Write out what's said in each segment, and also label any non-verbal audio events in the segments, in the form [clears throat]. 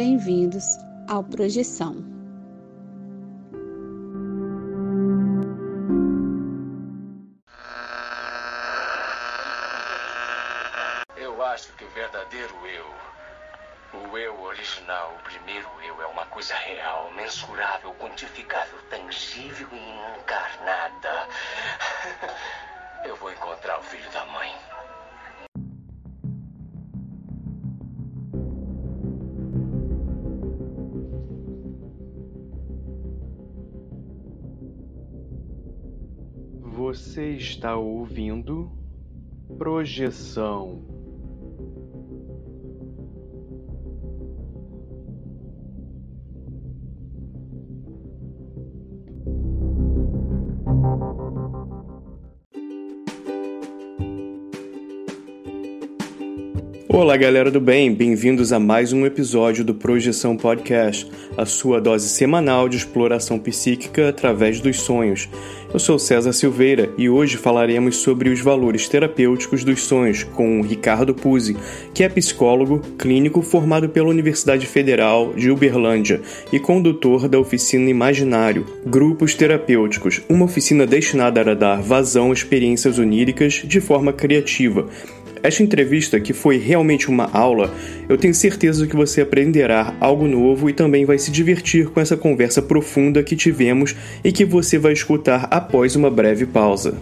bem-vindos ao Projeção. Está ouvindo Projeção. Olá, galera do bem, bem-vindos a mais um episódio do Projeção Podcast, a sua dose semanal de exploração psíquica através dos sonhos. Eu sou César Silveira e hoje falaremos sobre os valores terapêuticos dos sonhos com Ricardo Puzzi, que é psicólogo clínico formado pela Universidade Federal de Uberlândia e condutor da oficina Imaginário, Grupos Terapêuticos, uma oficina destinada a dar vazão a experiências oníricas de forma criativa esta entrevista, que foi realmente uma aula, eu tenho certeza que você aprenderá algo novo e também vai se divertir com essa conversa profunda que tivemos e que você vai escutar após uma breve pausa.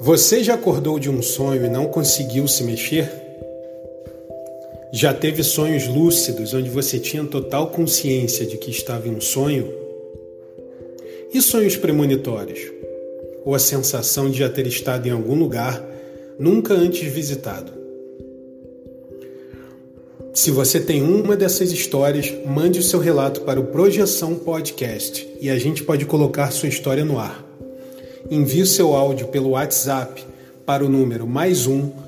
Você já acordou de um sonho e não conseguiu se mexer? Já teve sonhos lúcidos onde você tinha total consciência de que estava em um sonho? E sonhos premonitórios? Ou a sensação de já ter estado em algum lugar nunca antes visitado? Se você tem uma dessas histórias, mande o seu relato para o Projeção Podcast e a gente pode colocar sua história no ar. Envie o seu áudio pelo WhatsApp para o número mais um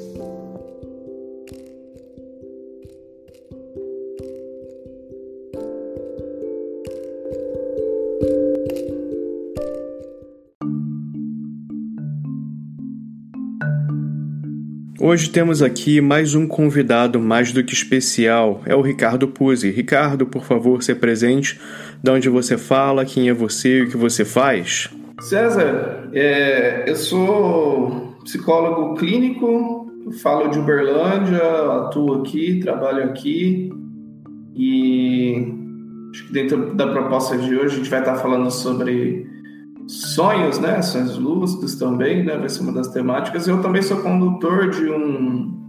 Hoje temos aqui mais um convidado mais do que especial, é o Ricardo Puzzi. Ricardo, por favor, se presente, de onde você fala, quem é você e o que você faz. César, é, eu sou psicólogo clínico, falo de Uberlândia, atuo aqui, trabalho aqui e acho que dentro da proposta de hoje a gente vai estar falando sobre sonhos, né? Sonhos lúcidos também, né? Vai ser uma das temáticas. Eu também sou condutor de um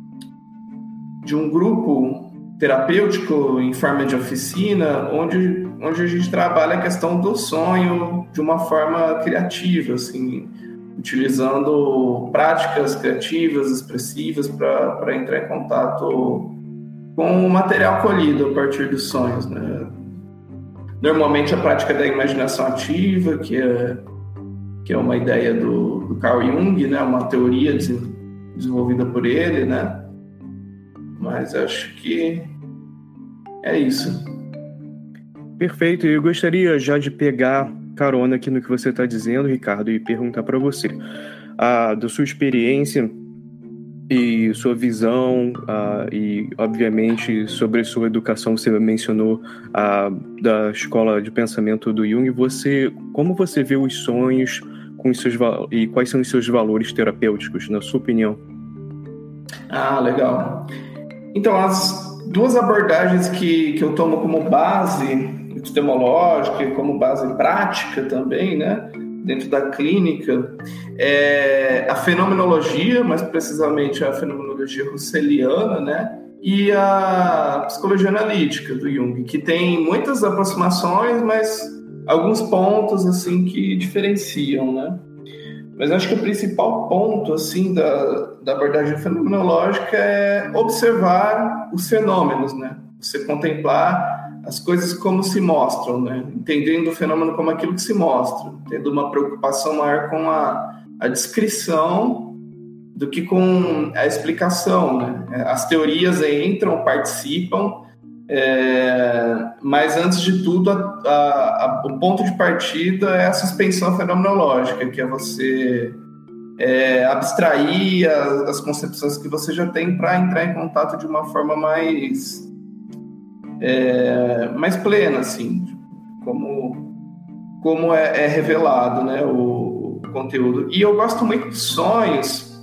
de um grupo terapêutico em forma de oficina, onde onde a gente trabalha a questão do sonho de uma forma criativa, assim, utilizando práticas criativas, expressivas para entrar em contato com o material colhido a partir dos sonhos, né? Normalmente a prática da imaginação ativa, que é, que é uma ideia do, do Carl Jung, né? uma teoria desenvolvida por ele, né? Mas acho que é isso. Perfeito. Eu gostaria já de pegar carona aqui no que você está dizendo, Ricardo, e perguntar para você, a, da sua experiência e sua visão uh, e obviamente sobre sua educação você mencionou uh, da escola de pensamento do Jung você como você vê os sonhos com os seus e quais são os seus valores terapêuticos na sua opinião ah legal então as duas abordagens que, que eu tomo como base epistemológica e como base prática também né dentro da clínica é a fenomenologia, mais precisamente a fenomenologia russeliana, né? E a psicologia analítica do Jung, que tem muitas aproximações, mas alguns pontos assim que diferenciam, né? Mas acho que o principal ponto assim da, da abordagem fenomenológica é observar os fenômenos, né? Você contemplar as coisas como se mostram, né? Entendendo o fenômeno como aquilo que se mostra, tendo uma preocupação maior com a, a descrição do que com a explicação, né? As teorias entram, participam, é, mas antes de tudo, a, a, a, o ponto de partida é a suspensão fenomenológica, que é você é, abstrair as, as, concepções que você já tem para entrar em contato de uma forma mais é, mais plena, assim, como como é, é revelado, né, o, o conteúdo. E eu gosto muito de sonhos,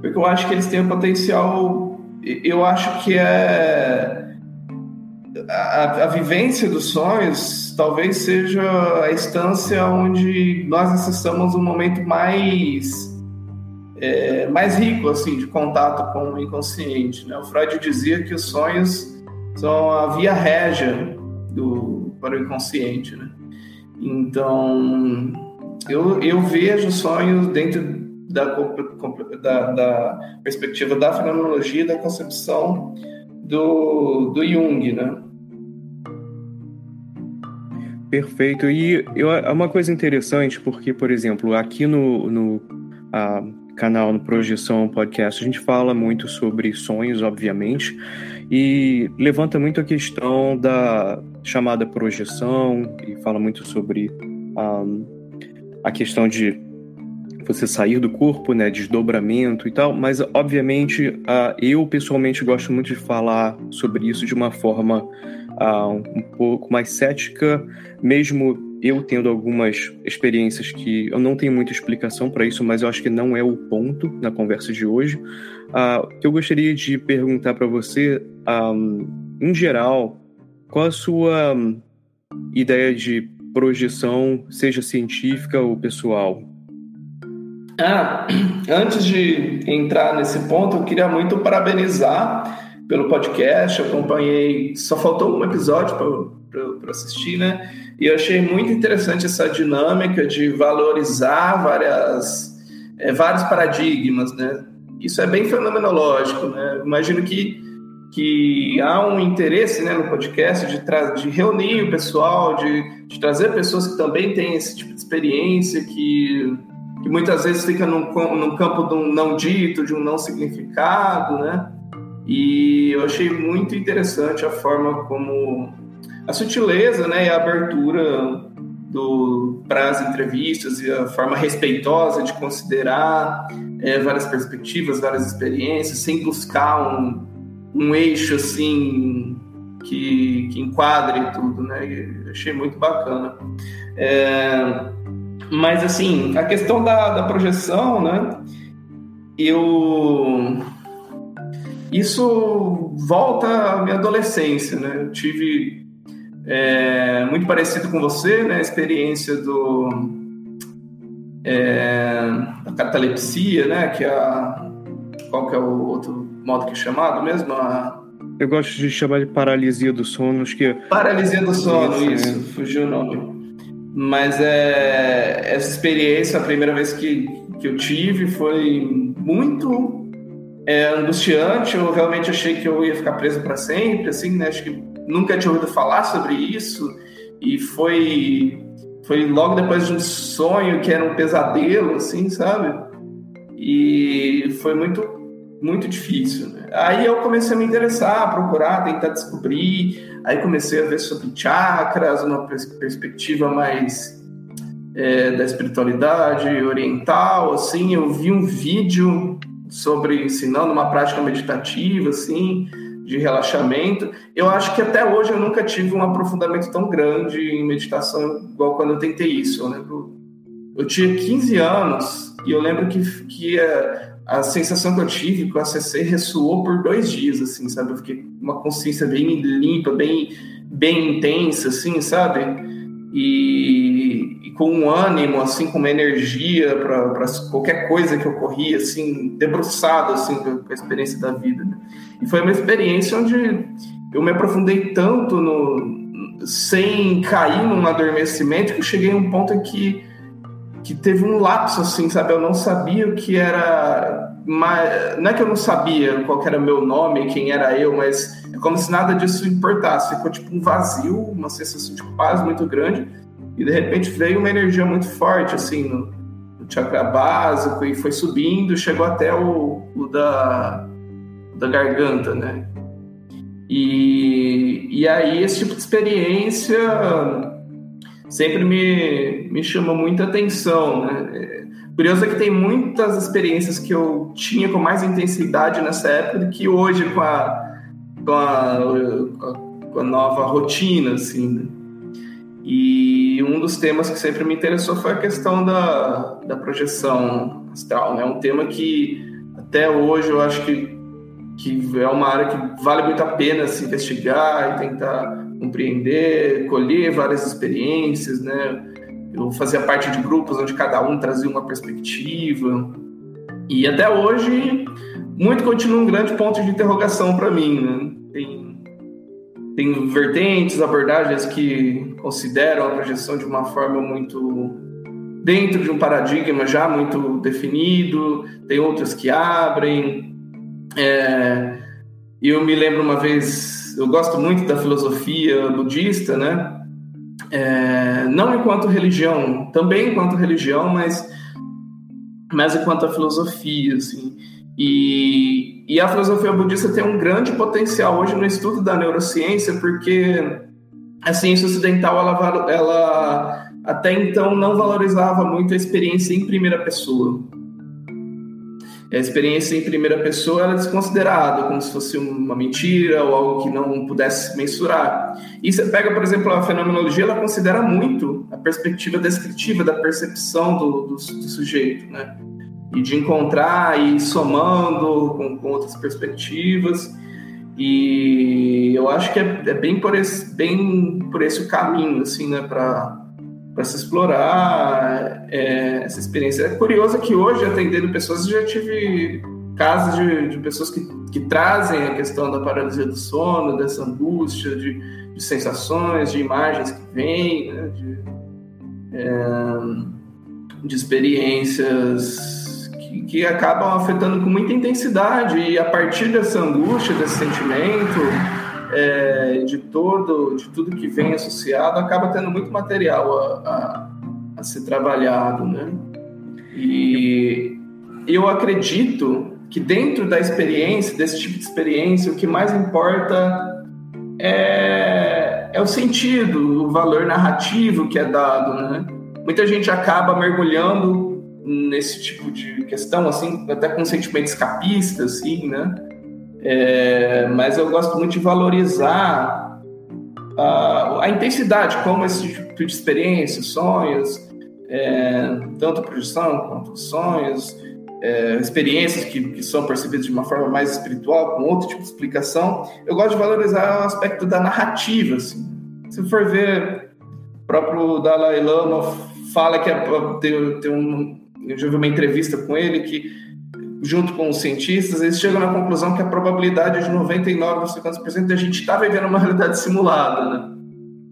porque eu acho que eles têm um potencial. Eu acho que é a, a, vivência dos sonhos talvez seja a instância onde nós acessamos um momento mais é, mais rico assim de contato com o inconsciente. Né? O Freud dizia que os sonhos são a via régia do, para o inconsciente. Né? Então eu, eu vejo sonhos dentro da, da, da perspectiva da fenomenologia, da concepção do, do Jung, né? Perfeito. E eu, é uma coisa interessante, porque, por exemplo, aqui no, no a, canal, no Projeção Podcast, a gente fala muito sobre sonhos, obviamente, e levanta muito a questão da chamada projeção, e fala muito sobre um, a questão de você sair do corpo, né, desdobramento e tal, mas obviamente uh, eu pessoalmente gosto muito de falar sobre isso de uma forma uh, um pouco mais cética, mesmo eu tendo algumas experiências que eu não tenho muita explicação para isso, mas eu acho que não é o ponto na conversa de hoje. Uh, eu gostaria de perguntar para você, um, em geral, qual a sua ideia de projeção, seja científica ou pessoal? Ah, [clears throat] antes de entrar nesse ponto, eu queria muito parabenizar pelo podcast. Eu acompanhei, só faltou um episódio para assistir, né? E eu achei muito interessante essa dinâmica de valorizar várias, é, vários paradigmas, né? Isso é bem fenomenológico, né? Imagino que, que há um interesse né, no podcast de, de reunir o pessoal, de, de trazer pessoas que também têm esse tipo de experiência, que que muitas vezes fica num, campo de um não dito, de um não significado, né? E eu achei muito interessante a forma como a sutileza, né, e a abertura do para as entrevistas e a forma respeitosa de considerar é, várias perspectivas, várias experiências, sem buscar um, um eixo assim que, que enquadre tudo, né? E achei muito bacana. É, mas, assim, a questão da, da projeção, né? Eu. Isso volta à minha adolescência, né? Eu tive é, muito parecido com você, né? A experiência do. É, da catalepsia, né? Que é a. Qual que é o outro modo que é chamado mesmo? A, eu gosto de chamar de paralisia do sono, acho que. Paralisia do sono, isso, isso é. fugiu o nome. Mas é, essa experiência, a primeira vez que, que eu tive, foi muito é, angustiante. Eu realmente achei que eu ia ficar preso para sempre, assim, né? Acho que nunca tinha ouvido falar sobre isso. E foi, foi logo depois de um sonho que era um pesadelo, assim, sabe? E foi muito muito difícil. Né? Aí eu comecei a me interessar, a procurar, tentar descobrir. Aí comecei a ver sobre chakras, uma perspectiva mais é, da espiritualidade oriental. Assim, eu vi um vídeo sobre ensinando uma prática meditativa, assim, de relaxamento. Eu acho que até hoje eu nunca tive um aprofundamento tão grande em meditação igual quando eu tentei isso. Eu lembro, eu tinha 15 anos e eu lembro que, que é, a sensação que eu tive com a CC ressoou por dois dias, assim, sabe? Eu fiquei uma consciência bem limpa, bem, bem intensa, assim, sabe? E, e com um ânimo, assim, com uma energia para qualquer coisa que ocorria, assim, debruçado, assim, com a experiência da vida. Né? E foi uma experiência onde eu me aprofundei tanto no, sem cair num adormecimento, que eu cheguei a um ponto em que, que teve um lapso, assim, sabe? Eu não sabia o que era. Mas, não é que eu não sabia qual era meu nome, quem era eu, mas é como se nada disso importasse. Ficou tipo um vazio, uma sensação de paz muito grande, e de repente veio uma energia muito forte, assim, no, no chakra básico, e foi subindo, chegou até o, o da, da garganta, né? E, e aí esse tipo de experiência sempre me, me chama muita atenção, né? Curioso é que tem muitas experiências que eu tinha com mais intensidade nessa época do que hoje com a, com a, com a nova rotina, assim, né? E um dos temas que sempre me interessou foi a questão da, da projeção astral, né? Um tema que até hoje eu acho que que é uma área que vale muito a pena se investigar e tentar compreender, colher várias experiências, né? Eu fazia parte de grupos onde cada um trazia uma perspectiva. E até hoje, muito continua um grande ponto de interrogação para mim, né? Tem, tem vertentes, abordagens que consideram a projeção de uma forma muito dentro de um paradigma já muito definido, tem outras que abrem, é, eu me lembro uma vez, eu gosto muito da filosofia budista, né? É, não enquanto religião, também enquanto religião, mas, mas enquanto a filosofia, assim. E, e a filosofia budista tem um grande potencial hoje no estudo da neurociência, porque a ciência ocidental, ela, ela até então não valorizava muito a experiência em primeira pessoa a experiência em primeira pessoa era desconsiderada, como se fosse uma mentira ou algo que não pudesse mensurar. E você pega, por exemplo, a fenomenologia, ela considera muito a perspectiva descritiva da percepção do, do, do sujeito, né? E de encontrar e ir somando com, com, outras perspectivas. E eu acho que é, é bem, por esse, bem por esse caminho, assim, né? Para para se explorar é, essa experiência. É curioso que hoje, atendendo pessoas, eu já tive casos de, de pessoas que, que, trazem a questão da paralisia do sono, dessa angústia, de, de sensações, de imagens que vêm, né, de, é, de experiências que, que acabam afetando com muita intensidade, e a partir dessa angústia, desse sentimento é, de todo, de tudo que vem associado, acaba tendo muito material a, a, a ser trabalhado, né? E eu acredito que dentro da experiência, desse tipo de experiência, o que mais importa é, é o sentido, o valor narrativo que é dado, né? Muita gente acaba mergulhando nesse tipo de questão, assim, até com sentimento escapista, assim, né? É, mas eu gosto muito de valorizar a, a, intensidade, como esse tipo de experiência, sonhos, é, tanto projeção quanto sonhos, é, experiências que, que, são percebidas de uma forma mais espiritual, com outro tipo de explicação. Eu gosto de valorizar o aspecto da narrativa. Assim. Se for ver, o próprio Dalai Lama fala que é, tem, tem um, eu já vi uma entrevista com ele que junto com os cientistas, eles chegam na conclusão que a probabilidade é de 99,50% de a gente estar tá vivendo uma realidade simulada, né?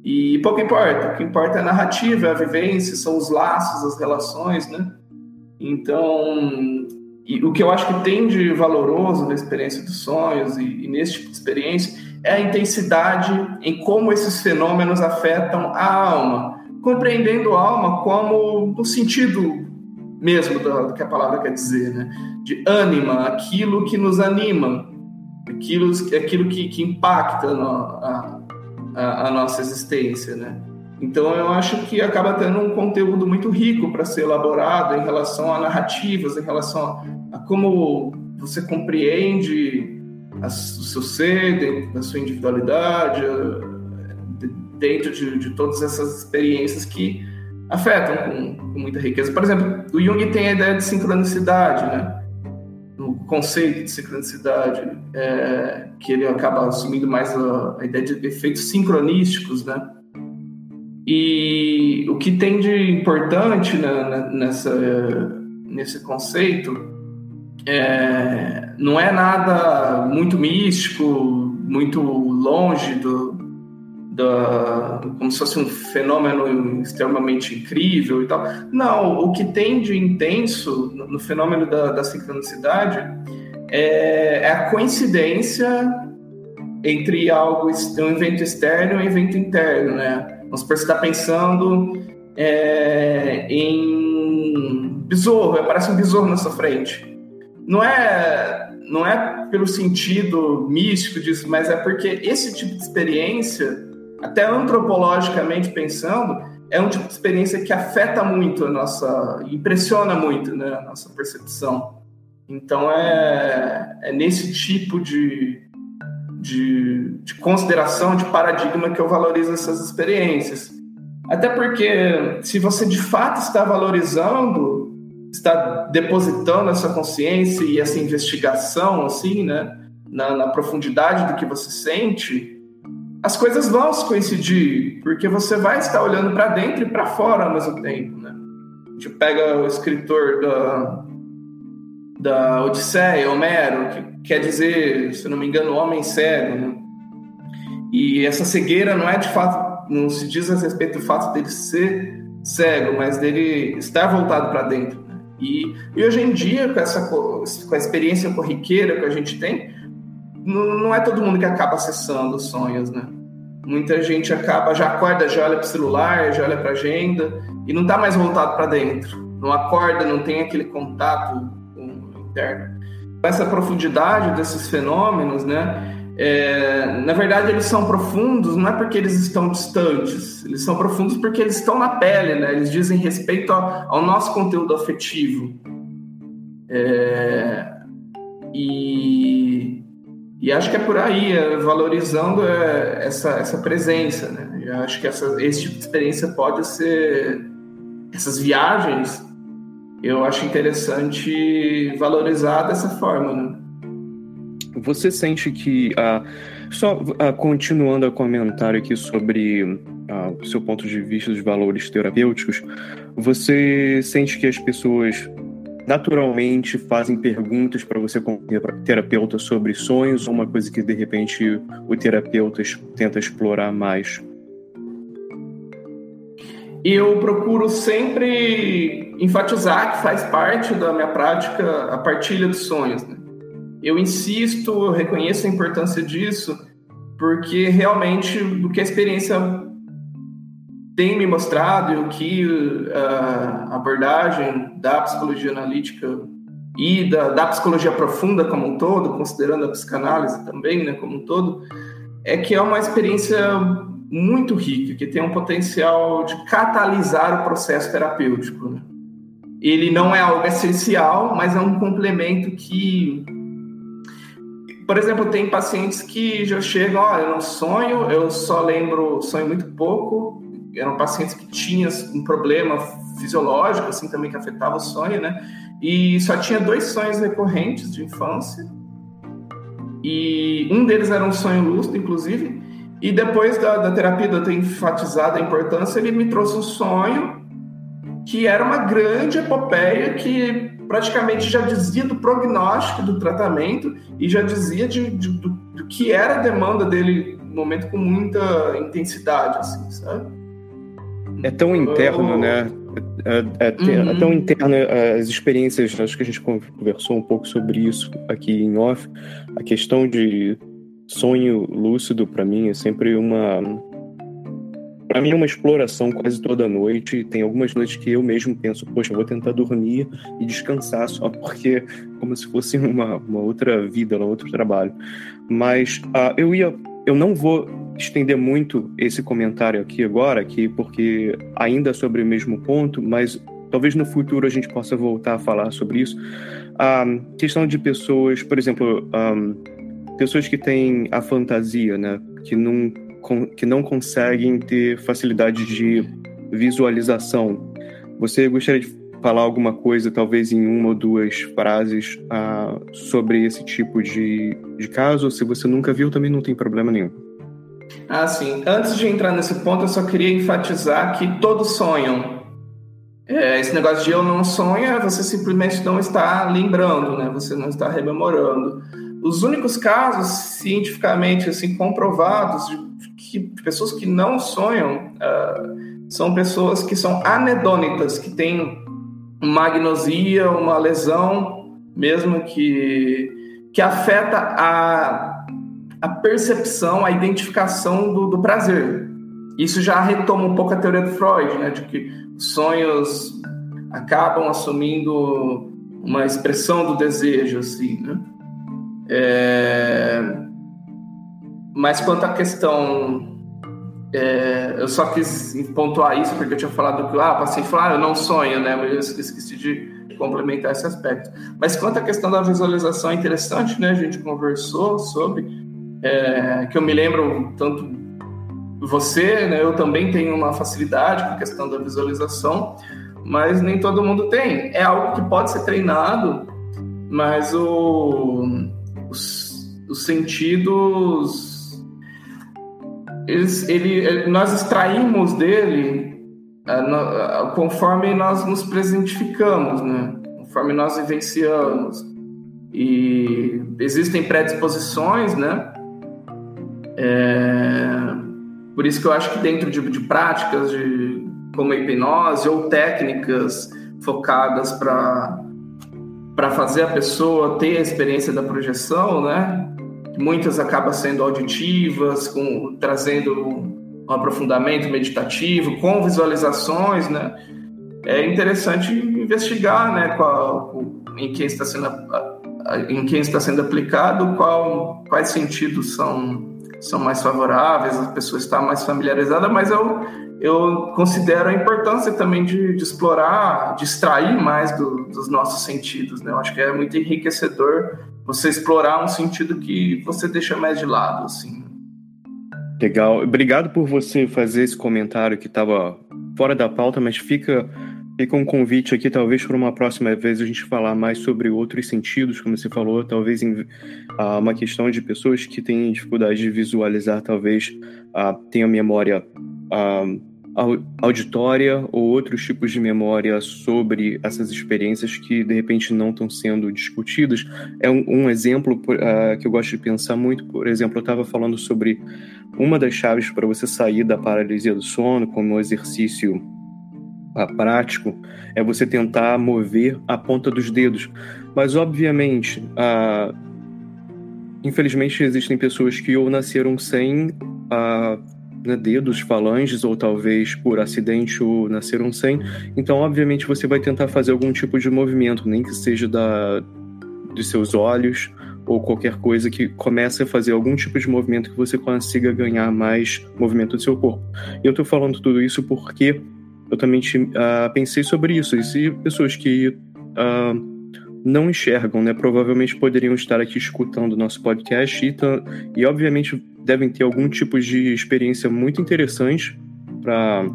E pouco importa, o que importa é a narrativa, é a vivência, são os laços, as relações, né? Então, o que eu acho que tem de valoroso na experiência dos sonhos e, e nesse tipo de experiência é a intensidade em como esses fenômenos afetam a alma, compreendendo a alma como no sentido mesmo do, do que a palavra quer dizer, né? De ânima, aquilo que nos anima, aquilo, aquilo que, que impacta no, a, a, a, nossa existência, né? Então eu acho que acaba tendo um conteúdo muito rico para ser elaborado em relação a narrativas, em relação a, a como você compreende a, o seu ser, da sua individualidade, dentro de, de todas essas experiências que afetam com, com, muita riqueza. Por exemplo, o Jung tem a ideia de sincronicidade, né? O conceito de sincronicidade, é, que ele acaba assumindo mais a, a, ideia de efeitos sincronísticos, né? E o que tem de importante né, nessa, nesse conceito é, não é nada muito místico, muito longe do, da, como se fosse um fenômeno extremamente incrível e tal. Não, o que tem de intenso no, no fenômeno da, da sincronicidade é, é, a coincidência entre algo, um evento externo e um evento interno, né? Vamos supor, você está pensando é, em besouro, aparece um besouro na sua frente. Não é, não é pelo sentido místico disso, mas é porque esse tipo de experiência até antropologicamente pensando, é um tipo de experiência que afeta muito a nossa, impressiona muito né, a nossa percepção. Então é, é nesse tipo de, de, de consideração, de paradigma que eu valorizo essas experiências. Até porque se você de fato está valorizando, está depositando essa consciência e essa investigação, assim, né, na, na profundidade do que você sente, as coisas vão se coincidir, porque você vai estar olhando para dentro e para fora ao mesmo tempo, né? A gente pega o escritor da, da Odisseia, Homero, que quer dizer, se não me engano, homem cego, né? E essa cegueira não é de fato, não se diz a respeito do fato dele ser cego, mas dele estar voltado para dentro. Né? E, e hoje em dia, com essa com a experiência corriqueira que a gente tem, não, é todo mundo que acaba acessando os sonhos, né? Muita gente acaba, já acorda, já olha para o celular, já olha para a agenda e não está mais voltado para dentro. Não acorda, não tem aquele contato interno. Essa profundidade desses fenômenos, né? É, na verdade, eles são profundos não é porque eles estão distantes, eles são profundos porque eles estão na pele, né? Eles dizem respeito ao, ao nosso conteúdo afetivo. É, e e acho que é por aí, é, valorizando é, essa, essa presença, né? Eu acho que essa, esse tipo de experiência pode ser. Essas viagens, eu acho interessante valorizar dessa forma, né? Você sente que. Ah, só ah, continuando a comentário aqui sobre ah, o seu ponto de vista dos valores terapêuticos, você sente que as pessoas naturalmente fazem perguntas para você como terapeuta sobre sonhos ou uma coisa que de repente o terapeuta tenta explorar mais? Eu procuro sempre enfatizar que faz parte da minha prática a partilha dos sonhos. Né? Eu insisto, eu reconheço a importância disso, porque realmente do que a experiência tem me mostrado o que a abordagem da psicologia analítica e da, da, psicologia profunda como um todo, considerando a psicanálise também, né, como um todo, é que é uma experiência muito rica, que tem um potencial de catalisar o processo terapêutico. Né? Ele não é algo essencial, mas é um complemento que por exemplo, tem pacientes que já chegam, olha, não sonho, eu só lembro, sonho muito pouco, eram pacientes que tinham um problema fisiológico, assim, também que afetava o sonho, né? E só tinha dois sonhos recorrentes de infância. E um deles era um sonho lúcido, inclusive. E depois da, da terapia, de eu ter enfatizado a importância, ele me trouxe um sonho que era uma grande epopeia que praticamente já dizia do prognóstico do tratamento e já dizia de, de, do, do que era a demanda dele no momento com muita intensidade, assim, sabe? É tão interno, né? É, é, é, uhum. é, tão interno é, as experiências, acho que a gente conversou um pouco sobre isso aqui em off. A questão de sonho lúcido, para mim, é sempre uma. Para mim, é uma exploração quase toda noite. Tem algumas noites que eu mesmo penso, poxa, vou tentar dormir e descansar só porque, como se fosse uma, uma outra vida, um outro trabalho. Mas uh, eu ia. Eu não vou estender muito esse comentário aqui agora, aqui, porque ainda é sobre o mesmo ponto, mas talvez no futuro a gente possa voltar a falar sobre isso. A questão de pessoas, por exemplo, um, pessoas que têm a fantasia, né, que não, que não conseguem ter facilidade de visualização. Você gostaria de falar alguma coisa, talvez em uma ou duas frases, uh, sobre esse tipo de, de caso? Se você nunca viu, também não tem problema nenhum. Ah, sim. Antes de entrar nesse ponto, eu só queria enfatizar que todos sonham. É, esse negócio de eu não sonho é você simplesmente não está lembrando, né? Você não está rememorando. Os únicos casos cientificamente assim comprovados de que, pessoas que não sonham uh, são pessoas que são anedônitas, que têm uma agnosia, uma lesão, mesmo que, que afeta a, a percepção, a identificação do, do prazer. Isso já retoma um pouco a teoria do Freud, né, de que sonhos acabam assumindo uma expressão do desejo, assim, né? É... Mas quanto à questão, é... eu só quis pontuar isso porque eu tinha falado que ah, o paciente falou, ah, eu não sonho, né? Mas eu esqueci de complementar esse aspecto. Mas quanto à questão da visualização, é interessante, né? A gente conversou sobre, é... que eu me lembro tanto você, né? Eu também tenho uma facilidade com a questão da visualização mas nem todo mundo tem. É algo que pode ser treinado, mas o, os, os sentidos, eles, ele, nós extraímos dele conforme nós nos presentificamos, né? conforme nós vivenciamos. E existem predisposições, né? É, por isso que eu acho que dentro de, de práticas de como a hipnose ou técnicas focadas para para fazer a pessoa ter a experiência da projeção, né? Muitas acabam sendo auditivas, com, trazendo um aprofundamento meditativo, com visualizações, né? É interessante investigar, né? Qual, em quem está sendo em quem está sendo aplicado, qual, quais sentidos são são mais favoráveis, a pessoa está mais familiarizada, mas eu eu considero a importância também de, de explorar, de extrair mais do, dos nossos sentidos. Né? Eu acho que é muito enriquecedor você explorar um sentido que você deixa mais de lado. Assim. Legal. Obrigado por você fazer esse comentário que estava fora da pauta, mas fica, fica um convite aqui, talvez para uma próxima vez a gente falar mais sobre outros sentidos, como você falou, talvez em, uh, uma questão de pessoas que têm dificuldade de visualizar, talvez uh, tenham memória uh, auditória ou outros tipos de memória sobre essas experiências que de repente não estão sendo discutidas. É um, um exemplo uh, que eu gosto de pensar muito. Por exemplo, eu estava falando sobre uma das chaves para você sair da paralisia do sono, como um exercício uh, prático, é você tentar mover a ponta dos dedos. Mas, obviamente, uh, infelizmente existem pessoas que ou nasceram sem né, dedos, falanges, ou talvez por acidente ou nasceram sem. Então, obviamente, você vai tentar fazer algum tipo de movimento, nem que seja da, dos seus olhos ou qualquer coisa que comece a fazer algum tipo de movimento que você consiga ganhar mais movimento do seu corpo. Eu estou falando tudo isso porque eu também uh, pensei sobre isso. E se pessoas que uh, não enxergam, né? Provavelmente poderiam estar aqui escutando o nosso podcast e, e, obviamente, devem ter algum tipo de experiência muito interessante para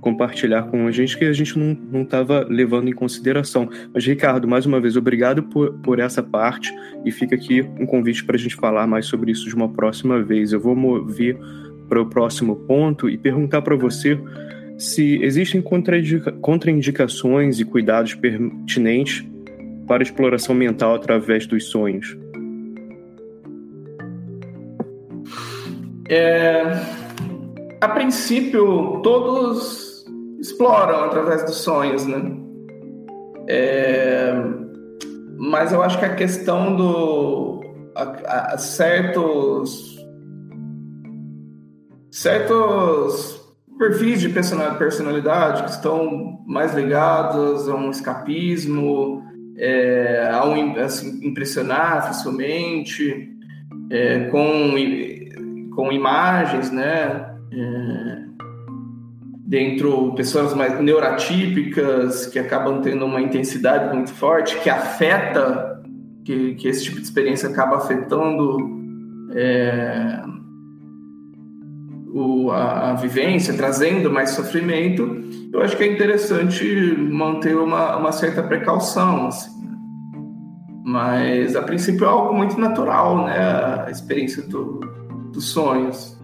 compartilhar com a gente que a gente não estava levando em consideração. Mas, Ricardo, mais uma vez, obrigado por, por essa parte e fica aqui um convite para a gente falar mais sobre isso de uma próxima vez. Eu vou mover para o próximo ponto e perguntar para você se existem contraindicações e cuidados pertinentes para exploração mental através dos sonhos? É, a princípio, todos exploram através dos sonhos, né? É, mas eu acho que a questão do a, a certos certos perfis de personalidade que estão mais ligados a um escapismo, é, ao assim, impressionar facilmente, é, com, com imagens, né? É, dentro pessoas mais neurotípicas que acabam tendo uma intensidade muito forte que afeta que, que esse tipo de experiência acaba afetando é, o, a, a, vivência, trazendo mais sofrimento, eu acho que é interessante manter uma, uma certa precaução. Assim. Né? Mas, a princípio, é algo muito natural, né? A experiência do, dos sonhos.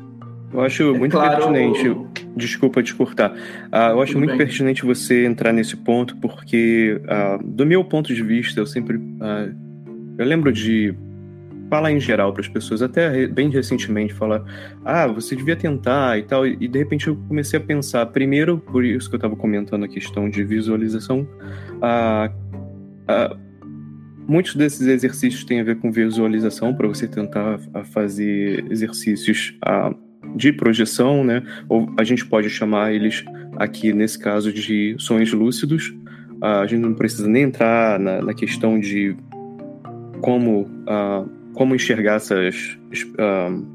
Eu acho é muito claro... pertinente. Desculpa te cortar. Uh, eu acho Tudo muito bem. pertinente você entrar nesse ponto, porque, uh, do meu ponto de vista, eu sempre. Uh, eu lembro de falar em geral para as pessoas, até bem recentemente, falar, ah, você devia tentar e tal, e de repente eu comecei a pensar, primeiro, por isso que eu estava comentando a questão de visualização, ah, ah, muitos desses exercícios têm a ver com visualização, para você tentar fazer exercícios de projeção, né? Ou a gente pode chamar eles aqui, nesse caso, de sonhos lúcidos. A gente não precisa nem entrar na, na questão de como, uh, como enxergar essas, uh,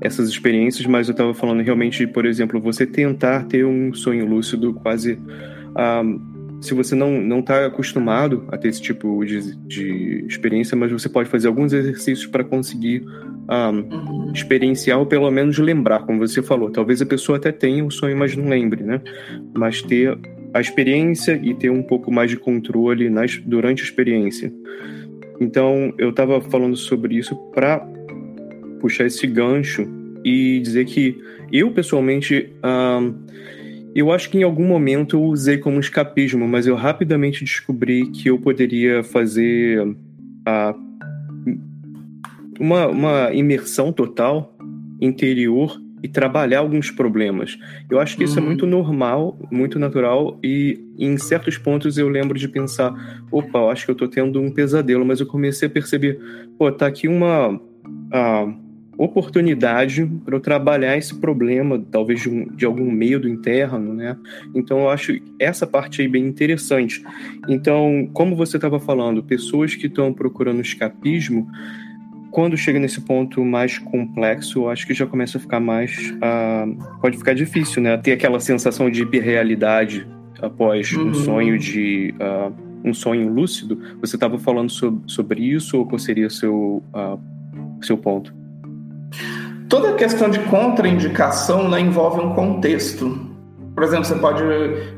essas experiências, mas eu estava falando realmente por exemplo, você tentar ter um sonho lúcido quase. Uh, se você não não está acostumado a ter esse tipo de, de experiência, mas você pode fazer alguns exercícios para conseguir um, uhum. experienciar ou pelo menos lembrar, como você falou. Talvez a pessoa até tenha o sonho, mas não lembre, né? Mas ter a experiência e ter um pouco mais de controle nas, durante a experiência. Então, eu estava falando sobre isso para puxar esse gancho e dizer que eu, pessoalmente, eu acho que em algum momento eu usei como escapismo, mas eu rapidamente descobri que eu poderia fazer uh, uma, uma imersão total interior e trabalhar alguns problemas. Eu acho que isso é uhum. muito normal, muito natural e em certos pontos eu lembro de pensar, opa, eu acho que eu tô tendo um pesadelo, mas eu comecei a perceber, pô, tá aqui uma a, oportunidade para eu trabalhar esse problema, talvez de, um, de algum medo interno, né? Então eu acho essa parte aí bem interessante. Então, como você estava falando, pessoas que estão procurando escapismo, quando chega nesse ponto mais complexo, eu acho que já começa a ficar mais. Uh, pode ficar difícil, né? Ter aquela sensação de hiperrealidade após uhum. um sonho de. Uh, um sonho lúcido. Você estava falando sobre, sobre isso ou qual seria seu, uh, seu ponto? Toda questão de contraindicação né, envolve um contexto. Por exemplo, você pode.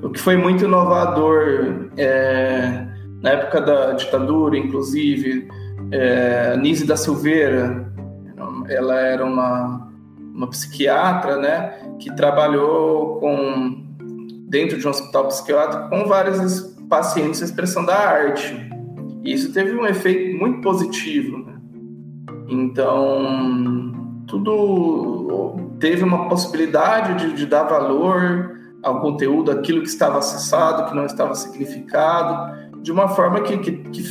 O que foi muito inovador é, na época da ditadura, inclusive é, Nise da Silveira, ela era uma, uma psiquiatra, né, que trabalhou com dentro de um hospital psiquiátrico com vários pacientes expressão da arte. E isso teve um efeito muito positivo. Né? Então, tudo teve uma possibilidade de, de dar valor ao conteúdo, aquilo que estava acessado, que não estava significado, de uma forma que, que, que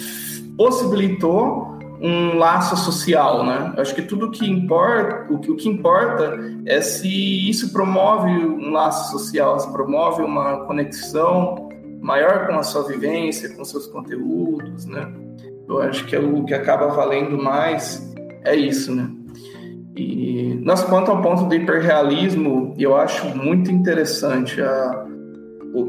possibilitou um laço social, né? Acho que tudo que importa, o que, o que importa é se isso promove um laço social, se promove uma conexão maior com a sua vivência, com seus conteúdos, né? Eu acho que é o que acaba valendo mais é isso, né? E nós quanto ao ponto do hiperrealismo, eu acho muito interessante a,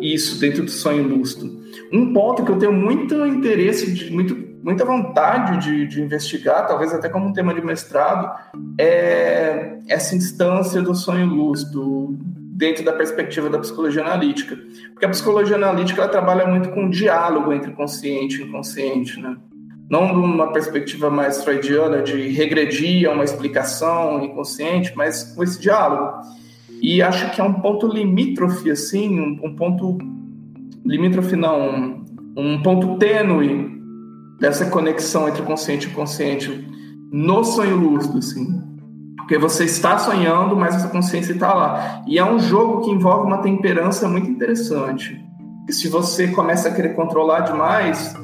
isso dentro do sonho lúcido. Um ponto que eu tenho muito interesse, de, muito, muita vontade de, de investigar, talvez até como um tema de mestrado, é essa instância do sonho lúcido dentro da perspectiva da psicologia analítica. Porque a psicologia analítica ela trabalha muito com o diálogo entre consciente e inconsciente, né? Não de uma perspectiva mais freudiana de regredir a uma explicação inconsciente, mas com esse diálogo. E acho que é um ponto limítrofe, assim, um, um ponto. Limítrofe não, um, um ponto tênue dessa conexão entre consciente e inconsciente no sonho lúcido, assim. Porque você está sonhando, mas essa consciência está lá. E é um jogo que envolve uma temperança muito interessante. E se você começa a querer controlar demais,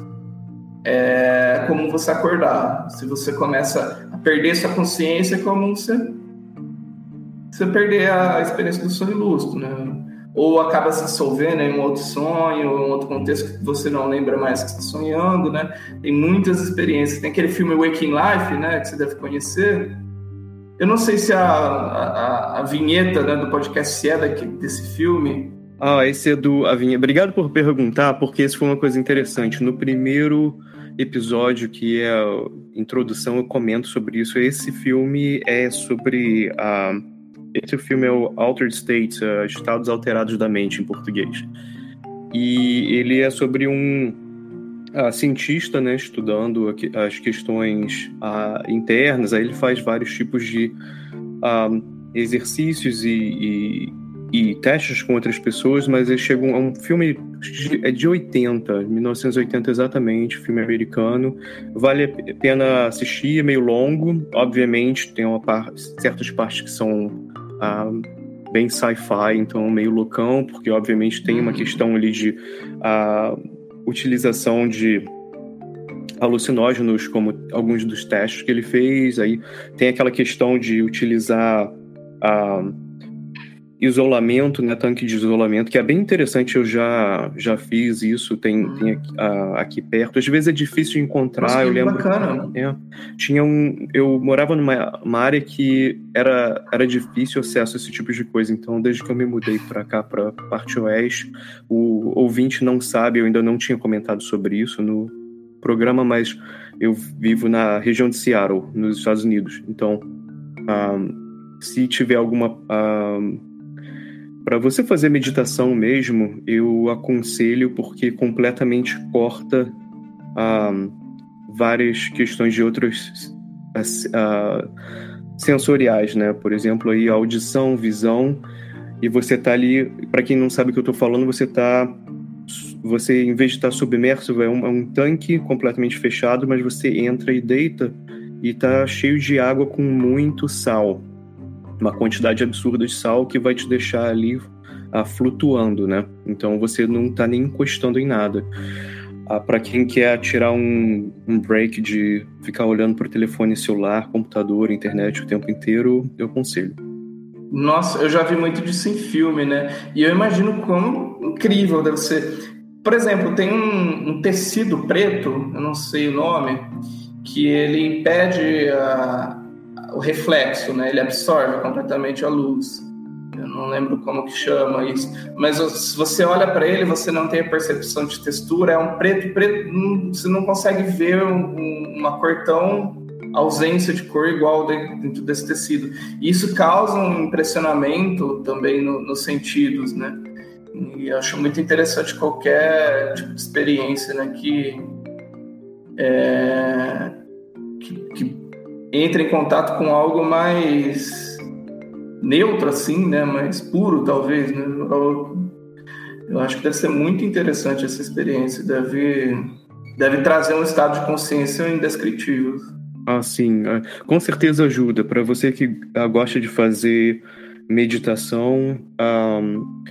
é como você acordar. Se você começa a perder sua consciência, é como você você perder a experiência do sonho lúcido, né? Ou acaba se dissolvendo em um outro sonho, em um outro contexto que você não lembra mais que está sonhando, né? Tem muitas experiências. Tem aquele filme Waking Life, né? Que você deve conhecer. Eu não sei se a, a, a vinheta né, do podcast é daqui, desse filme. Ah, esse é do a vinheta. Obrigado por perguntar, porque isso foi uma coisa interessante. No primeiro episódio, que é a introdução, eu comento sobre isso. Esse filme é sobre a esse filme é o Altered States, uh, Estados Alterados da Mente, em português. E ele é sobre um cientista, né, estudando as questões internas. Aí ele faz vários tipos de exercícios e, e e testes com outras pessoas, mas ele chegou a um filme de, é de 80, 1980 exatamente, filme americano. Vale a pena assistir, é meio longo, obviamente, tem uma par, certas partes que são ah, bem sci-fi, então meio loucão, porque obviamente tem uma questão ali de ah, utilização de alucinógenos, como alguns dos testes que ele fez, aí tem aquela questão de utilizar ah, isolamento, né, tanque de isolamento, que é bem interessante, eu já, já fiz isso, tem, tem aqui, uh, aqui, perto. Às vezes é difícil de encontrar, Nossa, eu lembro. Bacana. É, tinha um, eu morava numa área que era, era difícil acesso a esse tipo de coisa, então desde que eu me mudei para cá, para parte oeste, o ouvinte não sabe, eu ainda não tinha comentado sobre isso no programa, mas eu vivo na região de Seattle, nos Estados Unidos, então... Um, ah, se tiver alguma uh, para você fazer meditação mesmo, eu aconselho porque completamente corta ah, várias questões de outros ah, sensoriais, né? Por exemplo, aí audição, visão, e você tá ali, para quem não sabe o que eu estou falando, você tá você em vez de estar tá submerso, é um, é um tanque completamente fechado, mas você entra e deita e tá cheio de água com muito sal uma quantidade absurda de sal que vai te deixar ali ah, flutuando, né? Então você não está nem encostando em nada. Ah, para quem quer tirar um, um break de ficar olhando para o telefone celular, computador, internet o tempo inteiro, eu aconselho. Nossa, eu já vi muito disso em filme, né? E eu imagino como incrível deve ser. Por exemplo, tem um, um tecido preto, eu não sei o nome, que ele impede a, o reflexo, né? Ele absorve completamente a luz. Eu não lembro como que chama isso, mas se você olha para ele, você não tem a percepção de textura, é um preto, preto, você não consegue ver um, uma cor tão ausência de cor igual dentro desse tecido. E isso causa um impressionamento também no, nos sentidos, né? E eu acho muito interessante qualquer tipo de experiência, né? Que, é, entra em contato com algo mais neutro, assim, né? Mais puro, talvez, né? Eu, acho que deve ser muito interessante essa experiência. Deve, deve trazer um estado de consciência indescritível. Ah, sim. É, com certeza ajuda. Para você que ah, gosta de fazer meditação, um,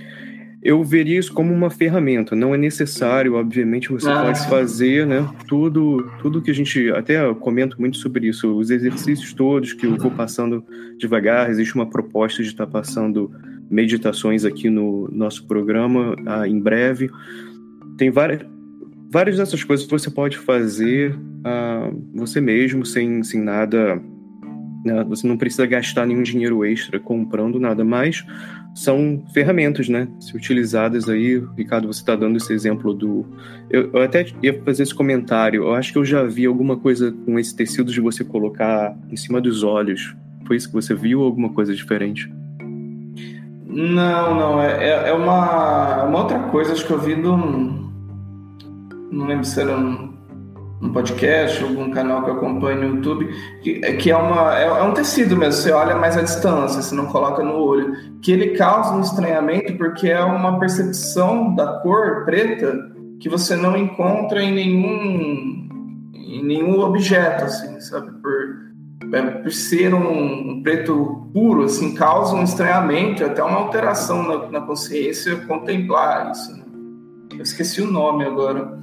eu veria isso como uma ferramenta. Não é necessário, obviamente, você ah, pode fazer, né? Tudo, tudo que a gente até comento muito sobre isso, os exercícios todos que eu vou passando devagar. Existe uma proposta de estar passando meditações aqui no nosso programa ah, em breve. Tem várias, várias dessas coisas que você pode fazer ah, você mesmo, sem, sem nada. Né? Você não precisa gastar nenhum dinheiro extra comprando nada mais são ferramentas, né? Se utilizadas aí, Ricardo, você está dando esse exemplo do. Eu, eu, até ia fazer esse comentário. Eu acho que eu já vi alguma coisa com esse tecido de você colocar em cima dos olhos. Foi isso que você viu ou alguma coisa diferente? Não, não. É, é, é uma, uma outra coisa. Acho que eu vi um. Não lembro se era um um podcast, algum canal que eu acompanho no YouTube, que, que é, uma, é, é, um tecido mesmo, você olha mais à distância, você não coloca no olho, que ele causa um estranhamento porque é uma percepção da cor preta que você não encontra em nenhum, em nenhum objeto, assim, sabe? Por, é, por ser um, um, preto puro, assim, causa um estranhamento, até uma alteração na, na consciência contemplar isso. Né? Eu esqueci o nome agora.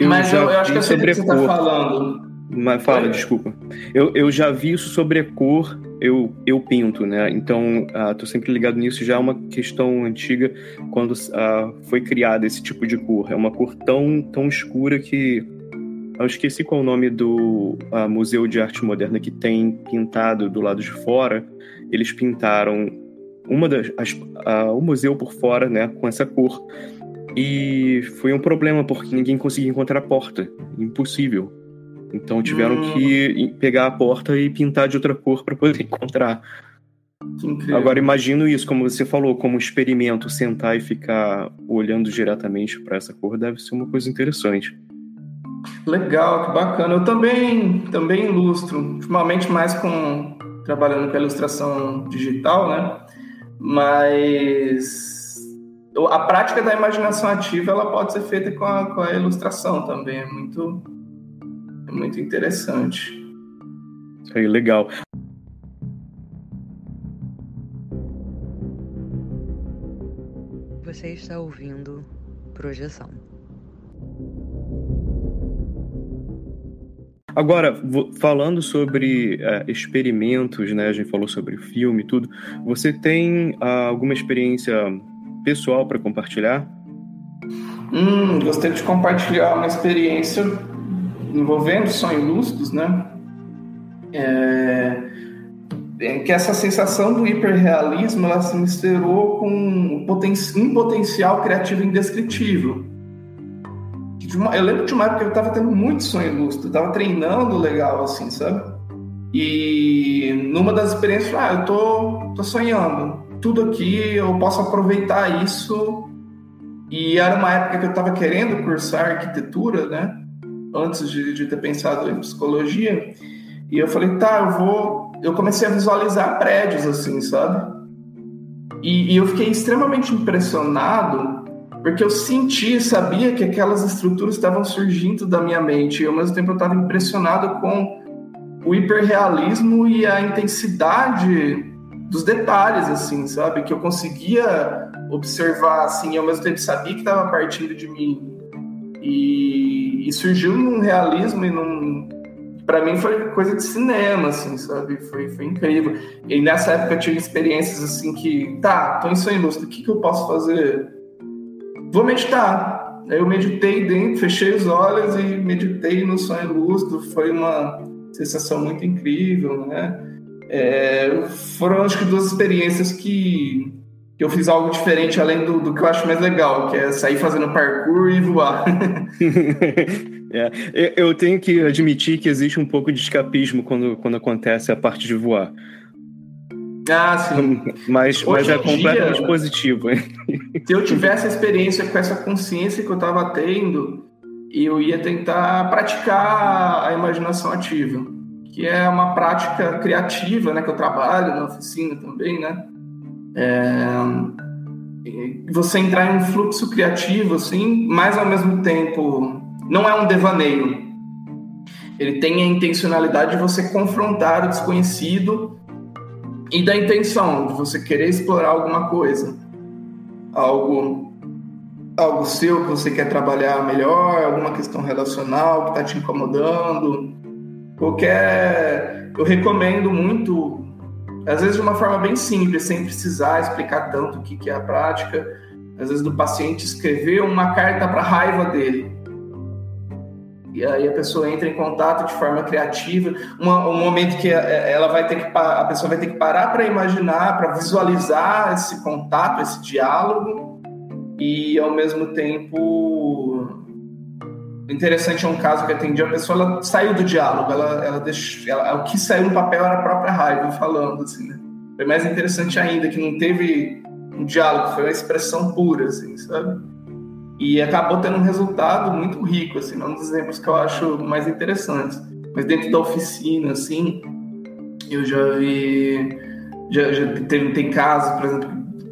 Eu Mas eu, eu acho que eu sei o que você está falando. Mas fala, desculpa. Eu, eu já vi isso sobre a cor, eu, eu pinto, né? Então, uh, tô sempre ligado nisso. Já é uma questão antiga quando uh, foi criada esse tipo de cor. É uma cor tão, tão escura que. Eu esqueci qual é o nome do uh, Museu de Arte Moderna que tem pintado do lado de fora. Eles pintaram uma das, as, o museu por fora, né, com essa cor. E foi um problema porque ninguém conseguia encontrar a porta. Impossível. Então tiveram hum. que pegar a porta e pintar de outra cor para poder [laughs] encontrar. Agora imagino isso, como você falou, como experimento, sentar e ficar olhando diretamente para essa cor deve ser uma coisa interessante. Legal, que bacana. Eu também também ilustro, ultimamente mais com trabalhando com a ilustração digital, né? Mas a prática da imaginação ativa ela pode ser feita com a, com a ilustração também. É muito, é muito interessante. Aí, legal. Você está ouvindo Projeção. Agora, falando sobre uh, experimentos, né? A gente falou sobre filme e tudo. Você tem uh, alguma experiência pessoal para compartilhar? Hum, gostaria de compartilhar uma experiência envolvendo sonhos lúcidos, né? É, é que essa sensação do hiperrealismo ela se misturou com um, poten um potencial criativo indescritível uma, eu lembro de uma época que eu tava tendo muito sonho lúcido, eu tava treinando legal, assim, sabe? E numa das experiências, ah, eu tô, tô sonhando, tudo aqui, eu posso aproveitar isso. E era uma época que eu tava querendo cursar arquitetura, né? Antes de, de ter pensado em psicologia. E eu falei, tá, eu vou. Eu comecei a visualizar prédios, assim, sabe? E, e eu fiquei extremamente impressionado porque eu senti, sabia que aquelas estruturas estavam surgindo da minha mente e ao mesmo tempo eu estava impressionado com o hiperrealismo e a intensidade dos detalhes, assim, sabe? Que eu conseguia observar, assim, e ao mesmo tempo sabia que estava partindo de mim. E, e surgiu num realismo e num. Para mim foi coisa de cinema, assim, sabe? Foi, foi incrível. E nessa época eu tive experiências assim que, tá, tô em sonho lúcido, o que, que eu posso fazer? vou meditar. Aí eu meditei dentro, fechei os olhos e meditei no sonho lúcido. Foi uma sensação muito incrível, né? É, foram acho que duas experiências que, que eu fiz algo diferente além do, do que eu acho mais legal, que é sair fazendo parkour e voar. [laughs] é, eu tenho que admitir que existe um pouco de escapismo quando, quando acontece a parte de voar. Ah, sim. Mas, mas é completamente dia, positivo. Se eu tivesse a experiência com essa consciência que eu estava tendo, eu ia tentar praticar a imaginação ativa, que é uma prática criativa, né? Que eu trabalho na oficina também, né? É, você entrar em um fluxo criativo, assim, mas ao mesmo tempo não é um devaneio. Ele tem a intencionalidade de você confrontar o desconhecido e da intenção de você querer explorar alguma coisa, algo algo seu que você quer trabalhar melhor, alguma questão relacional que está te incomodando, qualquer eu recomendo muito, às vezes de uma forma bem simples, sem precisar explicar tanto o que, é a prática, às vezes do paciente escrever uma carta para raiva dele. E aí a pessoa entra em contato de forma criativa, uma, um momento que ela vai ter que a pessoa vai ter que parar para imaginar, para visualizar esse contato, esse diálogo. E ao mesmo tempo interessante é um caso que atendi a pessoa ela saiu do diálogo, ela ela deixou, ela, o que saiu no papel era a própria raiva falando assim, né? Foi mais interessante ainda que não teve um diálogo, foi uma expressão pura assim, sabe? e acabou tendo um resultado muito rico, assim, um dos exemplos que eu acho mais interessantes. Mas dentro da oficina, assim, eu já vi, já, já tem, tem casos, por exemplo,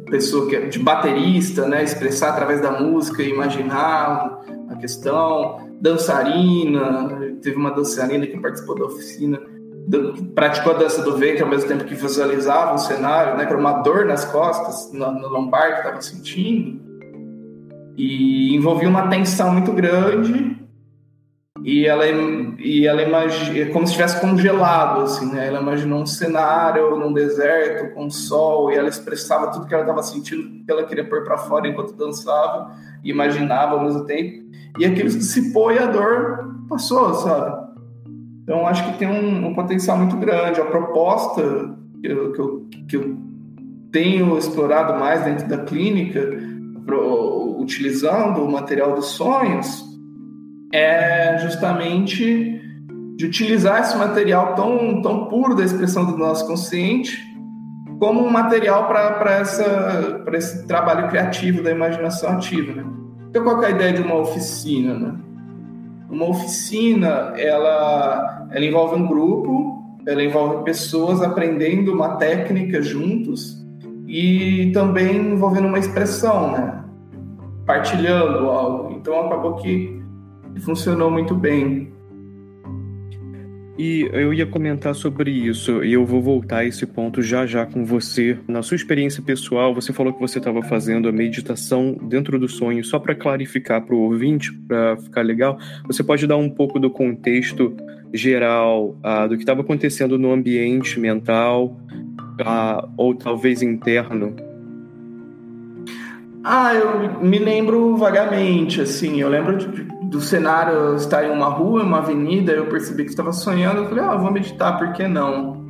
pessoa que é de baterista, né, expressar através da música, imaginar a questão, dançarina, teve uma dançarina que participou da oficina, praticou a dança do ventre ao mesmo tempo que visualizava o cenário, né, que era uma dor nas costas, no, no lombar que estava sentindo, e envolvia uma tensão muito grande e ela e ela imagina é como se estivesse congelado assim né ela imaginou um cenário num deserto com sol e ela expressava tudo que ela estava sentindo que ela queria pôr para fora enquanto dançava e imaginava ao mesmo tempo e aquilo se dissipou e a dor passou sabe então acho que tem um, um potencial muito grande a proposta que eu, que eu, que eu tenho explorado mais dentro da clínica pro, utilizando o material dos sonhos é justamente de utilizar esse material tão, tão puro da expressão do nosso consciente como um material para esse trabalho criativo da imaginação ativa. Né? Então, qual é a ideia de uma oficina? Né? Uma oficina, ela, ela envolve um grupo, ela envolve pessoas aprendendo uma técnica juntos, e também envolvendo uma expressão, né? Partilhando algo. Então acabou que funcionou muito bem. E eu ia comentar sobre isso, e eu vou voltar a esse ponto já já com você. Na sua experiência pessoal, você falou que você estava fazendo a meditação dentro do sonho, só para clarificar para o ouvinte, para ficar legal. Você pode dar um pouco do contexto geral uh, do que estava acontecendo no ambiente mental, uh, ou talvez interno? Ah, eu me lembro vagamente, assim, eu lembro de, do cenário estar em uma rua, uma avenida, eu percebi que estava sonhando, eu falei, ah, vou meditar, por que não?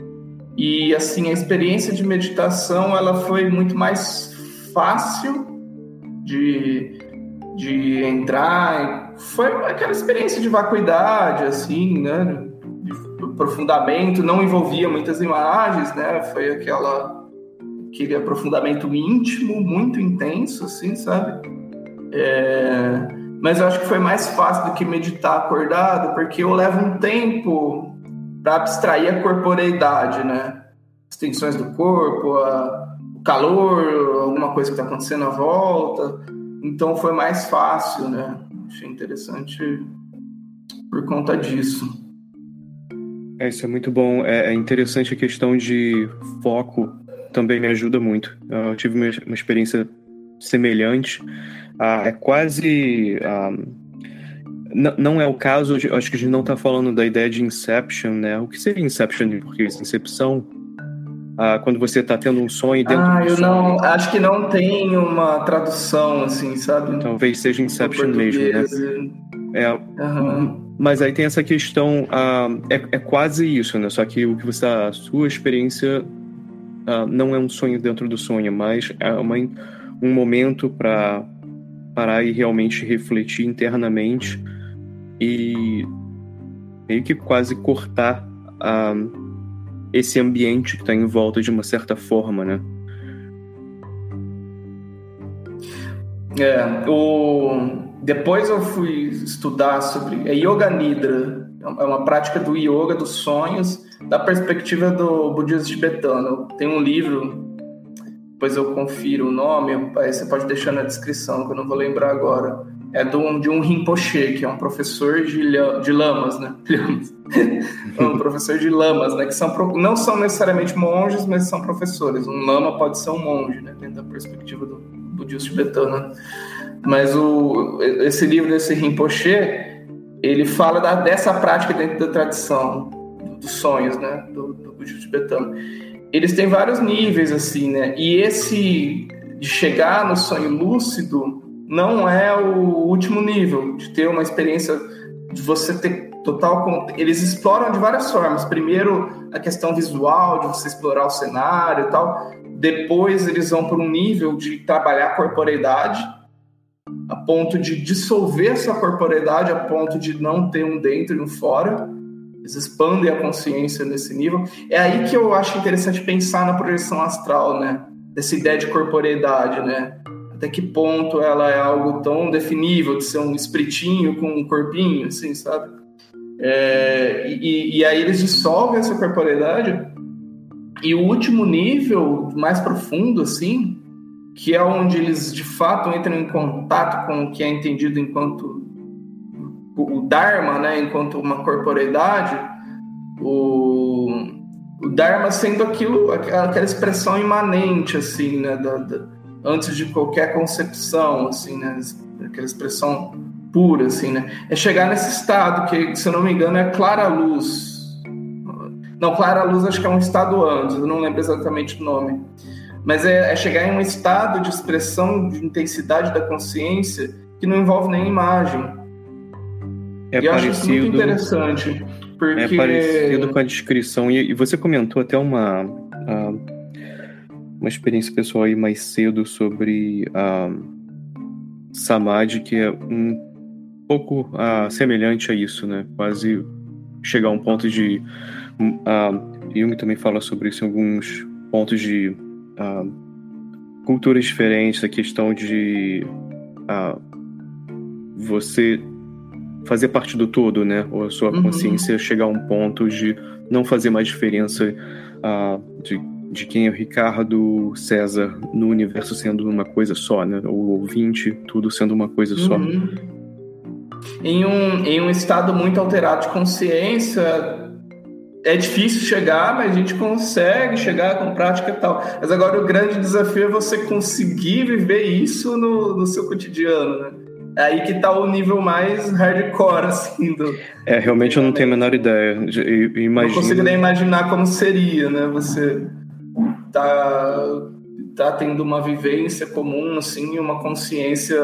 E assim, a experiência de meditação, ela foi muito mais fácil de, de entrar, foi aquela experiência de vacuidade, assim, né, de aprofundamento, não envolvia muitas imagens, né, foi aquela, aquele aprofundamento íntimo, muito intenso, assim, sabe? É mas eu acho que foi mais fácil do que meditar acordado, porque eu levo um tempo para abstrair a corporeidade, né? As tensões do corpo, a, o calor, alguma coisa que está acontecendo à volta. Então foi mais fácil, né? Achei interessante por conta disso. É, isso é muito bom. É, é interessante a questão de foco também me ajuda muito. Eu tive uma, uma experiência semelhante ah, é quase. Ah, não é o caso, acho que a gente não está falando da ideia de Inception, né? O que seria Inception em português? Incepção? Ah, quando você está tendo um sonho dentro ah, do eu sonho. não acho que não tem uma tradução assim sabe talvez seja Inception mesmo né é uhum. mas aí tem essa questão uh, é, é, quase isso né só que o que você a sua experiência uh, não é um sonho dentro do sonho mas é uma, um momento para parar e realmente refletir internamente e meio que quase cortar esse ambiente que está em volta de uma certa forma, né? É, o... depois eu fui estudar sobre é Yoga Nidra, é uma prática do yoga dos sonhos da perspectiva do budismo tibetano. Tem um livro depois eu confiro o nome, você pode deixar na descrição, que eu não vou lembrar agora. É de um, de um Rinpoche, que é um professor de, de lamas, né? [laughs] um professor de lamas, né? Que são, não são necessariamente monges, mas são professores. Um lama pode ser um monge, né? Dentro da perspectiva do budismo tibetano. Mas o, esse livro desse Rinpoche, ele fala da, dessa prática dentro da tradição dos sonhos, né? Do, do budismo tibetano eles têm vários níveis, assim, né? E esse de chegar no sonho lúcido não é o último nível, de ter uma experiência de você ter total. Eles exploram de várias formas. Primeiro, a questão visual, de você explorar o cenário e tal. Depois, eles vão para um nível de trabalhar a corporeidade, a ponto de dissolver sua corporeidade, a ponto de não ter um dentro e um fora eles expandem a consciência nesse nível. É aí que eu acho interessante pensar na projeção astral, né? Dessa ideia de corporeidade, né? Até que ponto ela é algo tão definível de ser um espritinho com um corpinho, assim, sabe? É, e, e aí eles dissolvem essa corporeidade. E o último nível, mais profundo, assim, que é onde eles de fato entram em contato com o que é entendido enquanto o Dharma, né, enquanto uma corporeidade, o, o Dharma sendo aquilo, aquela expressão imanente, assim, né, da, da, antes de qualquer concepção, assim, né, aquela expressão pura, assim, né, é chegar nesse estado que, se eu não me engano, é clara luz. Não, clara luz acho que é um estado antes, eu não lembro exatamente o nome. Mas é, é chegar em um estado de expressão de intensidade da consciência que não envolve nem imagem é e parecido, acho muito interessante. Porque... É parecido com a descrição. E, e você comentou até uma, uh, uma experiência pessoal aí mais cedo sobre a uh, Samadhi, que é um pouco uh, semelhante a isso, né? Quase chegar a um ponto de. Uh, Jung também fala sobre isso em alguns pontos de culturas diferentes, a questão de você fazer parte do todo, né? Ou a sua uhum. consciência chegar a um ponto de não fazer mais diferença uh, de de quem é o Ricardo César no universo sendo uma coisa só, né? O ouvinte, tudo sendo uma coisa só. Uhum. Em, um, em um estado muito alterado de consciência, é difícil chegar, mas a gente consegue chegar com prática e tal. Mas agora o grande desafio é você conseguir viver isso no, no seu cotidiano, né? É aí que tá o nível mais hardcore, assim, do... É, realmente eu não tenho a menor ideia. Eu, imagino... Não consigo nem imaginar como seria, né? Você tá, tá tendo uma vivência comum, assim, uma consciência